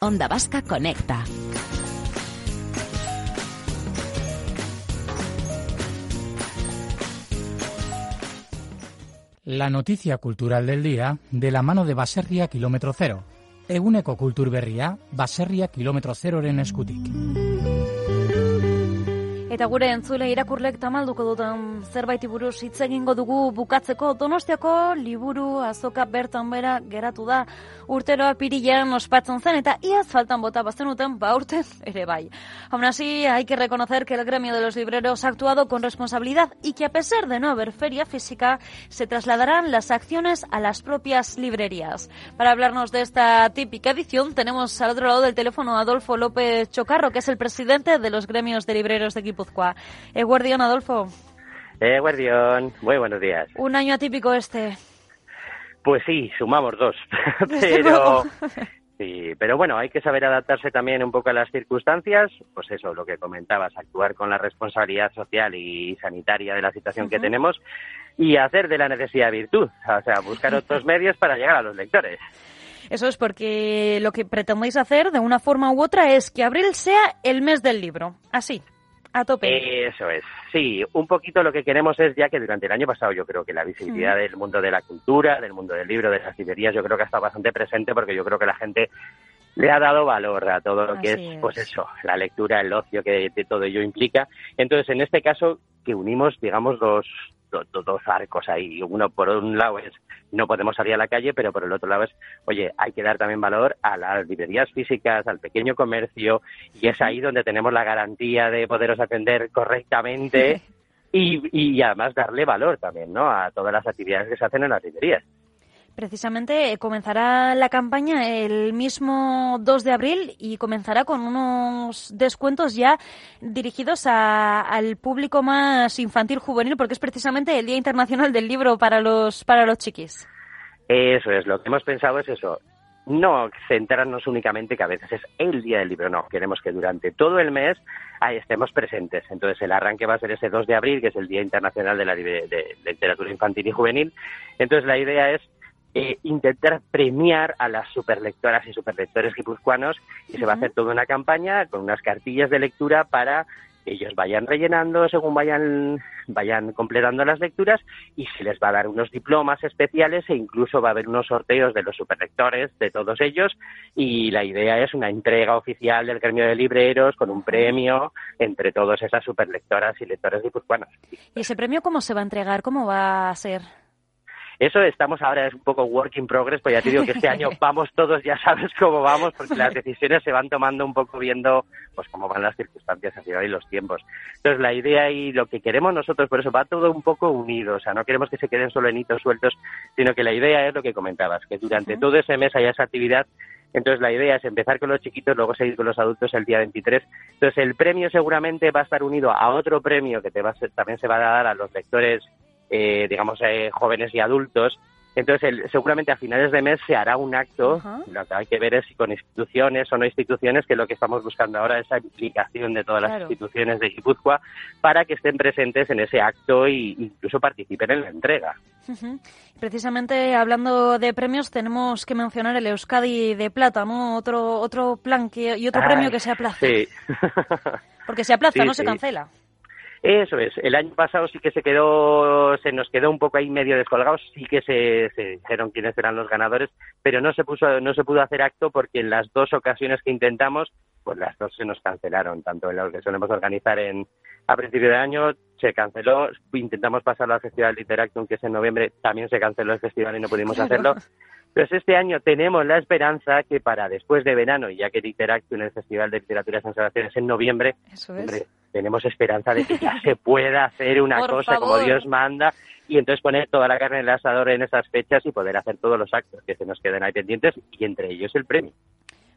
Onda Vasca Conecta. La noticia cultural del día de la mano de Baserria Kilómetro Cero. Eguneko kultur berria, Baserria Kilómetro Zeroren eskutik. Eta gure entzule irakurlek tamalduko duten zerbait buruz hitz egingo dugu bukatzeko Donostiako liburu azoka bertan bera geratu da urtero apirilean ospatzen zen eta iaz faltan bota bazenuten baurten ere bai. Aún así, hay que reconocer que el gremio de los libreros ha actuado con responsabilidad y que a pesar de no haber feria física, se trasladarán las acciones a las propias librerías. Para hablarnos de esta típica edición, tenemos al otro lado del teléfono a Adolfo López Chocarro, que es el presidente de los gremios de libreros de Guipúzcoa. Eguardión, Adolfo. Eguardión, muy buenos días. Un año atípico este. Pues sí, sumamos dos. pero, sí, pero bueno, hay que saber adaptarse también un poco a las circunstancias. Pues eso, lo que comentabas, actuar con la responsabilidad social y sanitaria de la situación que tenemos y hacer de la necesidad virtud. O sea, buscar otros medios para llegar a los lectores. Eso es porque lo que pretendéis hacer de una forma u otra es que abril sea el mes del libro. Así. A tope. Eso es. Sí, un poquito lo que queremos es ya que durante el año pasado yo creo que la visibilidad del mundo de la cultura, del mundo del libro, de las librerías, yo creo que ha estado bastante presente porque yo creo que la gente le ha dado valor a todo lo que es, pues eso, la lectura, el ocio que de todo ello implica. Entonces, en este caso, que unimos, digamos, dos, arcos ahí. Uno, por un lado, es no podemos salir a la calle, pero por el otro lado es, oye, hay que dar también valor a las librerías físicas, al pequeño comercio, y es ahí donde tenemos la garantía de poderos atender correctamente y, y además darle valor también, ¿no?, a todas las actividades que se hacen en las librerías. Precisamente eh, comenzará la campaña el mismo 2 de abril y comenzará con unos descuentos ya dirigidos a, al público más infantil juvenil porque es precisamente el Día Internacional del Libro para los para los chiquis. Eso es, lo que hemos pensado es eso, no centrarnos únicamente que a veces es el día del libro, no, queremos que durante todo el mes ahí estemos presentes. Entonces el arranque va a ser ese 2 de abril, que es el Día Internacional de la de Literatura Infantil y Juvenil. Entonces la idea es eh, intentar premiar a las superlectoras y superlectores guipuzcoanos y se va a hacer toda una campaña con unas cartillas de lectura para que ellos vayan rellenando según vayan vayan completando las lecturas y se les va a dar unos diplomas especiales e incluso va a haber unos sorteos de los superlectores de todos ellos y la idea es una entrega oficial del gremio de libreros con un premio entre todas esas superlectoras y lectores guipuzcoanos. ¿Y ese premio cómo se va a entregar? ¿Cómo va a ser? Eso estamos ahora, es un poco work in progress, pues ya te digo que este año vamos todos, ya sabes cómo vamos, porque las decisiones se van tomando un poco viendo pues cómo van las circunstancias y los tiempos. Entonces la idea y lo que queremos nosotros, por eso va todo un poco unido, o sea, no queremos que se queden solo en hitos sueltos, sino que la idea es lo que comentabas, que durante todo ese mes haya esa actividad entonces la idea es empezar con los chiquitos, luego seguir con los adultos el día 23. Entonces el premio seguramente va a estar unido a otro premio que te va también se va a dar a los lectores eh, digamos, eh, jóvenes y adultos. Entonces, el, seguramente a finales de mes se hará un acto. Lo que hay que ver es si con instituciones o no instituciones, que lo que estamos buscando ahora es esa implicación de todas las instituciones de Guipúzcoa para que estén presentes en ese acto e incluso participen en la entrega. Precisamente hablando de premios, tenemos que mencionar el Euskadi de Plata, ¿no? Otro, otro plan que, y otro premio que se aplaza. Sí. Porque se aplaza, no se cancela. Eso es. El año pasado sí que se quedó, se nos quedó un poco ahí medio descolgados. Sí que se, se, dijeron quiénes eran los ganadores, pero no se puso, no se pudo hacer acto porque en las dos ocasiones que intentamos, pues las dos se nos cancelaron. Tanto en lo que solemos organizar en a principio de año se canceló. Intentamos pasarlo al Festival Interactum, que es en noviembre, también se canceló el festival y no pudimos hacerlo. Pues este año tenemos la esperanza que para después de verano, ya que Interactum, el Festival de Literatura y Sensaciones en noviembre, Eso es tenemos esperanza de que ya se pueda hacer una Por cosa como. Dios manda y entonces poner toda la carne en el asador en esas fechas y poder hacer todos los actos que se nos queden ahí pendientes y entre ellos el premio.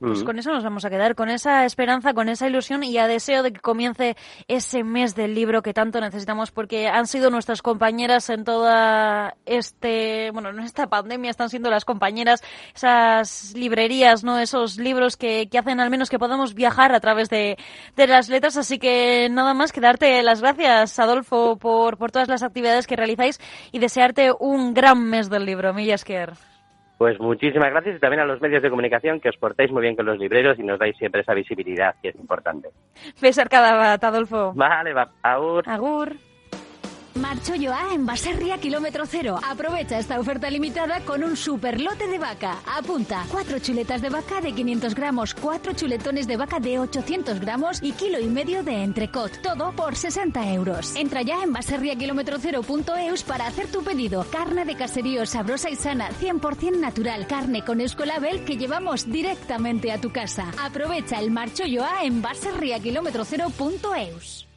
Pues Mm. con eso nos vamos a quedar, con esa esperanza, con esa ilusión y a deseo de que comience ese mes del libro que tanto necesitamos porque han sido nuestras compañeras en toda este, bueno, en esta pandemia están siendo las compañeras, esas librerías, ¿no? Esos libros que, que hacen al menos que podamos viajar a través de, de las letras. Así que nada más que darte las gracias, Adolfo, por, por todas las actividades que realizáis y desearte un gran mes del libro. Millasker. Pues muchísimas gracias y también a los medios de comunicación que os portáis muy bien con los libreros y nos dais siempre esa visibilidad que es importante. Besar cada Adolfo. Vale, va, agur. Agur. Marchollo A en Baserria Kilómetro Cero. Aprovecha esta oferta limitada con un super lote de vaca. Apunta, cuatro chuletas de vaca de 500 gramos, cuatro chuletones de vaca de 800 gramos y kilo y medio de entrecot. Todo por 60 euros. Entra ya en baserriakilometrocero.eus para hacer tu pedido. Carne de caserío sabrosa y sana, 100% natural. Carne con escolabel que llevamos directamente a tu casa. Aprovecha el Marchollo A en baserriakilometrocero.eus.